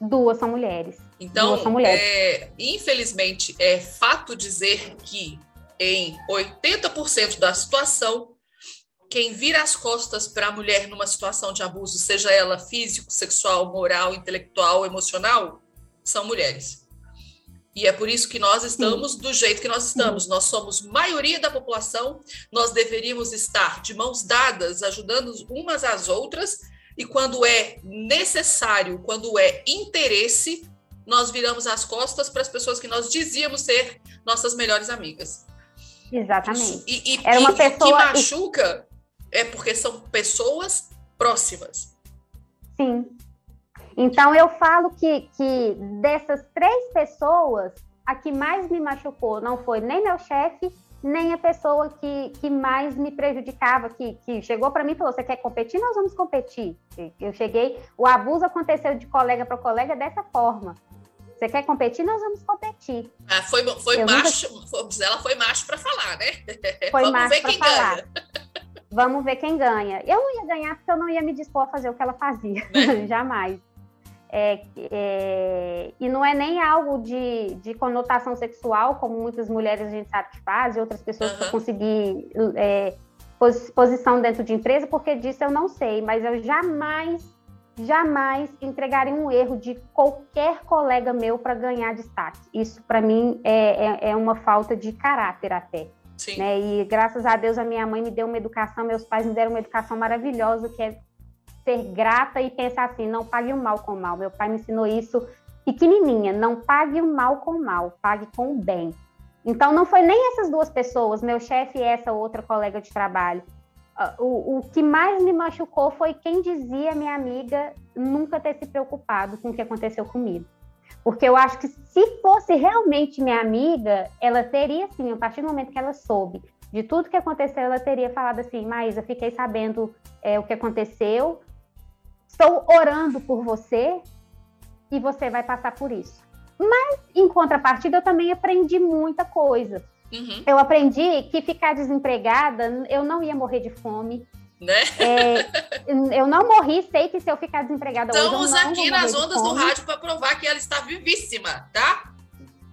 Duas são mulheres. Então, são mulheres. é, infelizmente, é fato dizer que em 80% da situação, quem vira as costas para a mulher numa situação de abuso, seja ela físico, sexual, moral, intelectual, emocional, são mulheres. E é por isso que nós estamos do jeito que nós estamos. Nós somos maioria da população, nós deveríamos estar de mãos dadas, ajudando umas às outras, e quando é necessário, quando é interesse, nós viramos as costas para as pessoas que nós dizíamos ser nossas melhores amigas. Exatamente. E, e, Era uma o que pessoa- machuca é porque são pessoas próximas. Sim. Então eu falo que, que dessas três pessoas, a que mais me machucou não foi nem meu chefe, nem a pessoa que, que mais me prejudicava, que, que chegou para mim e falou: Você quer competir? Nós vamos competir. Eu cheguei, o abuso aconteceu de colega para colega dessa forma. Você quer competir? Nós vamos competir. Ah, foi foi Eu nunca- macho, foi- ela foi macho para falar, né? Foi Vamos macho quem falar. ganha. Vamos ver quem ganha. Eu não ia ganhar porque eu não ia me dispor a fazer o que ela fazia. Né? Jamais. É, é, e não é nem algo de, de conotação sexual, como muitas mulheres a gente sabe que fazem, outras pessoas para Aham. conseguir é, pos- posição dentro de empresa, porque disso eu não sei, mas eu jamais, jamais entregaria um erro de qualquer colega meu para ganhar destaque. Isso, para mim, é, é, é uma falta de caráter até Sim. né? E graças a Deus a minha mãe me deu uma educação, meus pais me deram uma educação maravilhosa, que é ser grata e pensar assim, não pague o mal com o mal. Meu pai me ensinou isso pequenininha, não pague o mal com o mal, pague com o bem. Então não foi nem essas duas pessoas, meu chefe e essa outra colega de trabalho. Ah, O, o que mais me machucou foi quem dizia minha amiga nunca ter se preocupado com o que aconteceu comigo. Porque eu acho que se fosse realmente minha amiga, ela teria sim, a partir do momento que ela soube de tudo que aconteceu, ela teria falado assim: Maísa, fiquei sabendo é, o que aconteceu, estou orando por você e você vai passar por isso. Mas, em contrapartida, eu também aprendi muita coisa. Uhum. Eu aprendi que ficar desempregada, eu não ia morrer de fome. Né? É, eu não morri, sei que se eu ficar desempregada hoje, Estamos não aqui vou nas ondas do rádio para provar que ela está vivíssima, tá?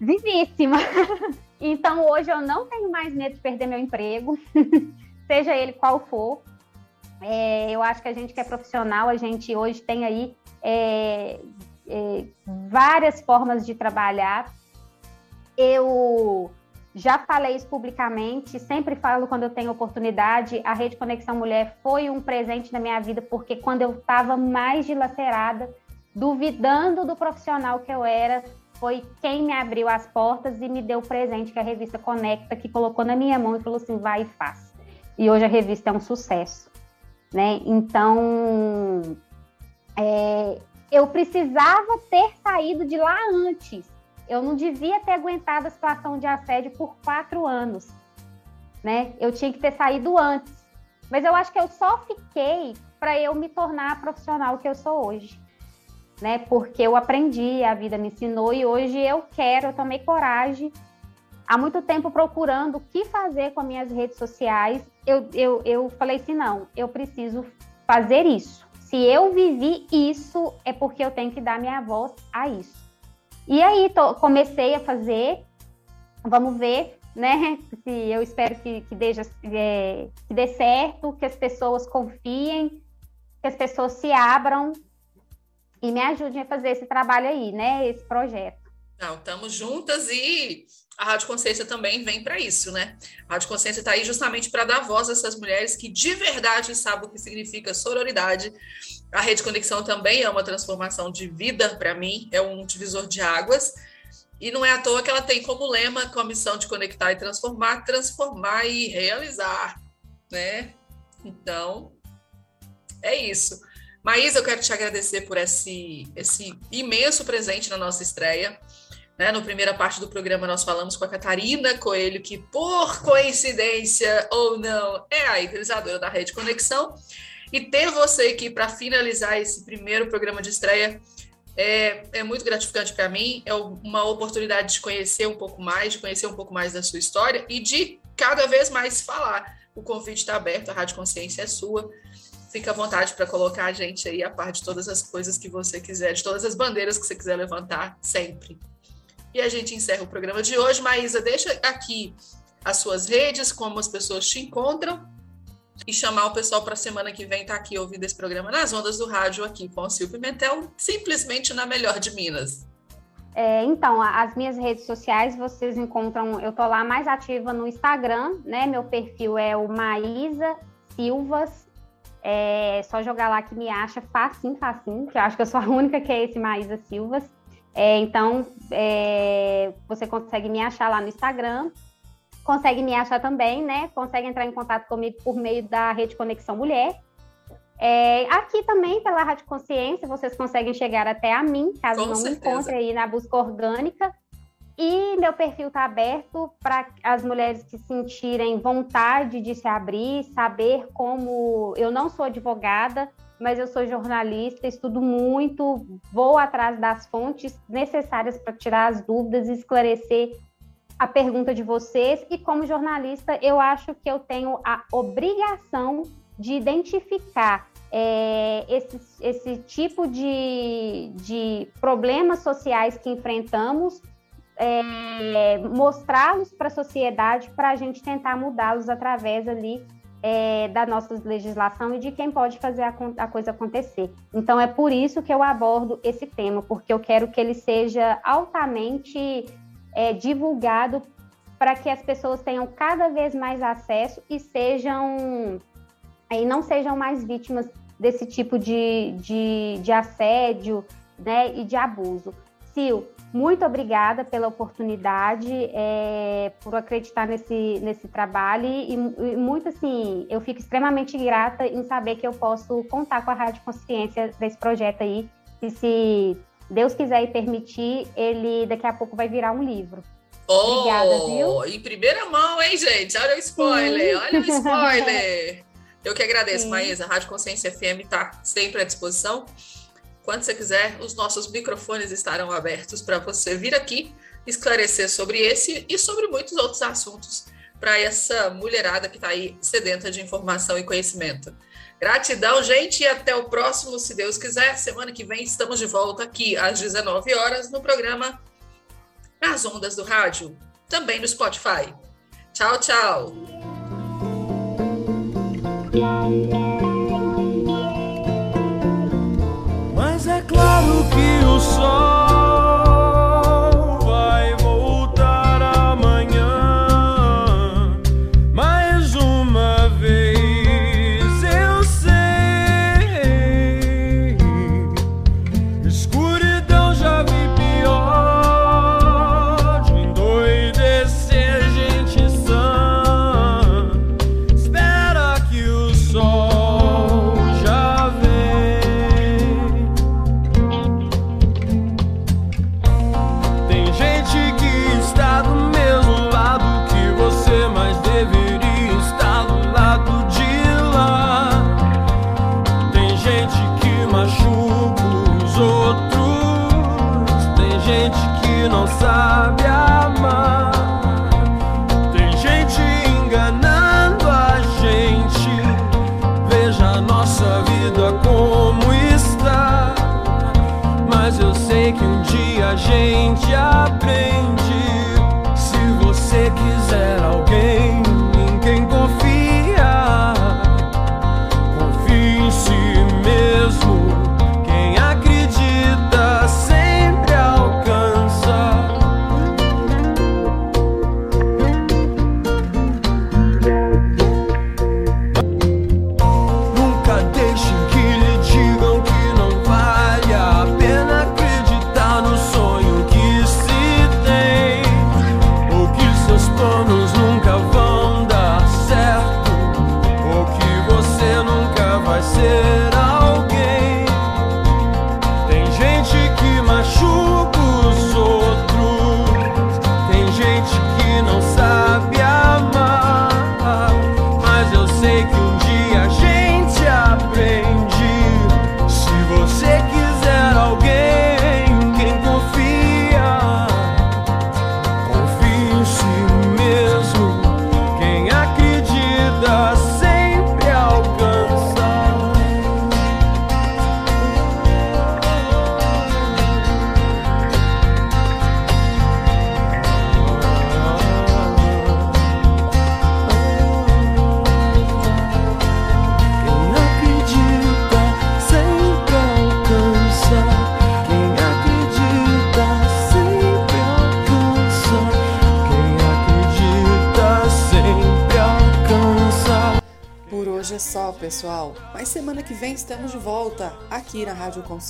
vivíssima. Então hoje eu não tenho mais medo de perder meu emprego, seja ele qual for. É, eu acho que a gente que é profissional, a gente hoje tem aí é, é, várias formas de trabalhar. Eu já falei isso publicamente, sempre falo quando eu tenho oportunidade. A Rede Conexão Mulher foi um presente na minha vida, porque quando eu estava mais dilacerada, duvidando do profissional que eu era, foi quem me abriu as portas e me deu o presente que a revista Conecta, que colocou na minha mão e falou assim: vai e faz. E hoje a revista é um sucesso. Né? Então, é, eu precisava ter saído de lá antes. Eu não devia ter aguentado a situação de assédio por quatro anos. Né? Eu tinha que ter saído antes. Mas eu acho que eu só fiquei para eu me tornar a profissional que eu sou hoje né? Porque eu aprendi, a vida me ensinou e hoje eu quero, eu tomei coragem. Há muito tempo procurando o que fazer com as minhas redes sociais. Eu, eu, eu falei assim: não, eu preciso fazer isso. Se eu vivi isso, é porque eu tenho que dar minha voz a isso. E aí tô, comecei a fazer, vamos ver, né? Se eu espero que, que, é, que dê certo, que as pessoas confiem, que as pessoas se abram e me ajudem a fazer esse trabalho aí, né? Esse projeto. Não, estamos juntas e a Rádio Consciência também vem para isso, né? A Rádio Consciência está aí justamente para dar voz a essas mulheres que de verdade sabem o que significa sororidade. A Rede Conexão também é uma transformação de vida para mim, é um divisor de águas. E não é à toa que ela tem como lema com a missão de conectar e transformar, transformar e realizar, né? Então, é isso. Maísa, eu quero te agradecer por esse, esse imenso presente na nossa estreia. Né? Na primeira parte do programa, nós falamos com a Catarina Coelho, que, por coincidência ou não, é a idealizadora da Rede Conexão. E ter você aqui para finalizar esse primeiro programa de estreia é, é muito gratificante para mim. É uma oportunidade de conhecer um pouco mais, de conhecer um pouco mais da sua história e de cada vez mais falar. O convite está aberto, a Rádio Consciência é sua. Fica à vontade para colocar a gente aí a par de todas as coisas que você quiser, de todas as bandeiras que você quiser levantar, sempre. E a gente encerra o programa de hoje. Maísa, deixa aqui as suas redes, como as pessoas te encontram e chamar o pessoal para a semana que vem estar tá aqui ouvindo esse programa nas ondas do rádio aqui com o Silvio Pimentel, simplesmente na melhor de Minas. É, então, as minhas redes sociais vocês encontram, eu tô lá mais ativa no Instagram, né? Meu perfil é o Maísa Silvas. É só jogar lá que me acha facinho, facinho, que eu acho que eu sou a única que é esse Maísa Silvas. É, então, é, você consegue me achar lá no Instagram consegue me achar também, né? Consegue entrar em contato comigo por meio da Rede Conexão Mulher. É, aqui também, pela Rádio Consciência, vocês conseguem chegar até a mim, caso Com não certeza. me encontre aí na busca orgânica. E meu perfil está aberto para as mulheres que sentirem vontade de se abrir, saber como. Eu não sou advogada, mas eu sou jornalista, estudo muito, vou atrás das fontes necessárias para tirar as dúvidas e esclarecer a pergunta de vocês. E como jornalista, eu acho que eu tenho a obrigação de identificar é, esse, esse tipo de, de problemas sociais que enfrentamos, é, mostrá-los para a sociedade para a gente tentar mudá-los através ali é, da nossa legislação e de quem pode fazer a, a, coisa acontecer. Então é por isso que eu abordo esse tema, porque eu quero que ele seja altamente é, divulgado para que as pessoas tenham cada vez mais acesso e sejam e não sejam mais vítimas desse tipo de, de, de assédio né, e de abuso. Sil, muito obrigada pela oportunidade, é, por acreditar nesse, nesse trabalho e, e, muito assim, eu fico extremamente grata em saber que eu posso contar com a Rádio Consciência desse projeto aí, e se Deus quiser e permitir, ele daqui a pouco vai virar um livro. Oh, Obrigada, viu? Em primeira mão, hein, gente? Olha o spoiler, Sim. olha o spoiler. Eu que agradeço, Sim. Maísa. A Rádio Consciência FM está sempre à disposição. Quando você quiser, os nossos microfones estarão abertos para você vir aqui esclarecer sobre esse e sobre muitos outros assuntos para essa mulherada que está aí sedenta de informação e conhecimento. Gratidão, gente, e até o próximo, se Deus quiser. Semana que vem estamos de volta aqui às 19 horas no programa Nas Ondas do Rádio, também no Spotify. Tchau, tchau. Mas é claro que o sol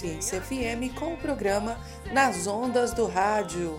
Consciência FM com o programa Nas Ondas do Rádio.